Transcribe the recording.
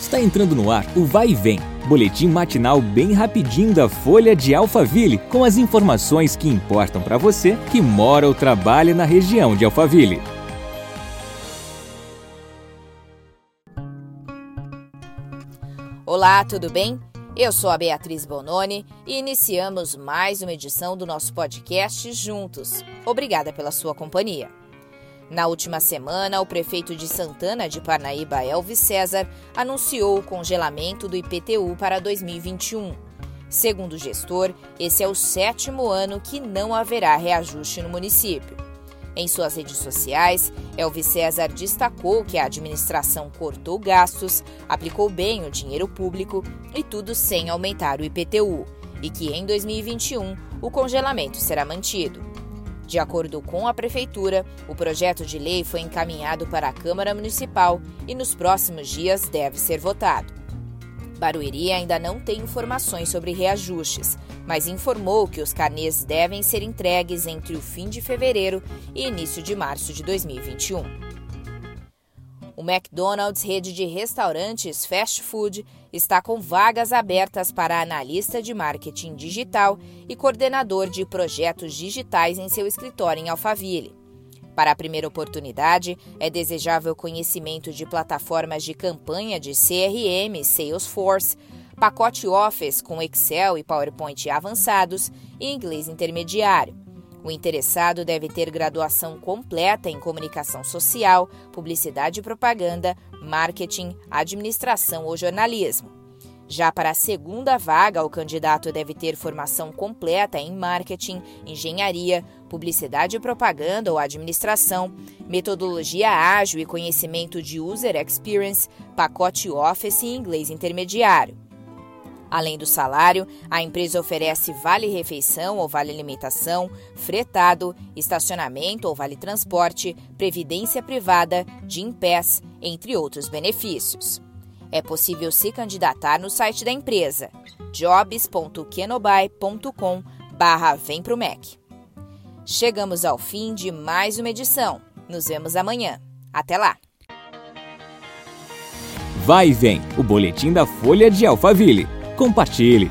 Está entrando no ar o Vai e Vem, boletim matinal bem rapidinho da Folha de Alphaville, com as informações que importam para você que mora ou trabalha na região de Alphaville. Olá, tudo bem? Eu sou a Beatriz Bononi e iniciamos mais uma edição do nosso podcast Juntos. Obrigada pela sua companhia. Na última semana, o prefeito de Santana de Parnaíba, Elvis César, anunciou o congelamento do IPTU para 2021. Segundo o gestor, esse é o sétimo ano que não haverá reajuste no município. Em suas redes sociais, Elvis César destacou que a administração cortou gastos, aplicou bem o dinheiro público e tudo sem aumentar o IPTU, e que em 2021 o congelamento será mantido. De acordo com a Prefeitura, o projeto de lei foi encaminhado para a Câmara Municipal e nos próximos dias deve ser votado. Barueri ainda não tem informações sobre reajustes, mas informou que os carnês devem ser entregues entre o fim de fevereiro e início de março de 2021. O McDonald's, rede de restaurantes fast food, está com vagas abertas para analista de marketing digital e coordenador de projetos digitais em seu escritório em Alphaville. Para a primeira oportunidade, é desejável conhecimento de plataformas de campanha de CRM, Salesforce, pacote Office com Excel e PowerPoint avançados e inglês intermediário. O interessado deve ter graduação completa em comunicação social, publicidade e propaganda, marketing, administração ou jornalismo. Já para a segunda vaga, o candidato deve ter formação completa em marketing, engenharia, publicidade e propaganda ou administração, metodologia ágil e conhecimento de user experience, pacote Office e inglês intermediário. Além do salário, a empresa oferece vale-refeição ou vale-alimentação, fretado, estacionamento ou vale-transporte, previdência privada, Gimpass, entre outros benefícios. É possível se candidatar no site da empresa jobs.kenobai.com barra Vem Pro MEC. Chegamos ao fim de mais uma edição. Nos vemos amanhã. Até lá! Vai e vem, o boletim da Folha de Alphaville. Compartilhe!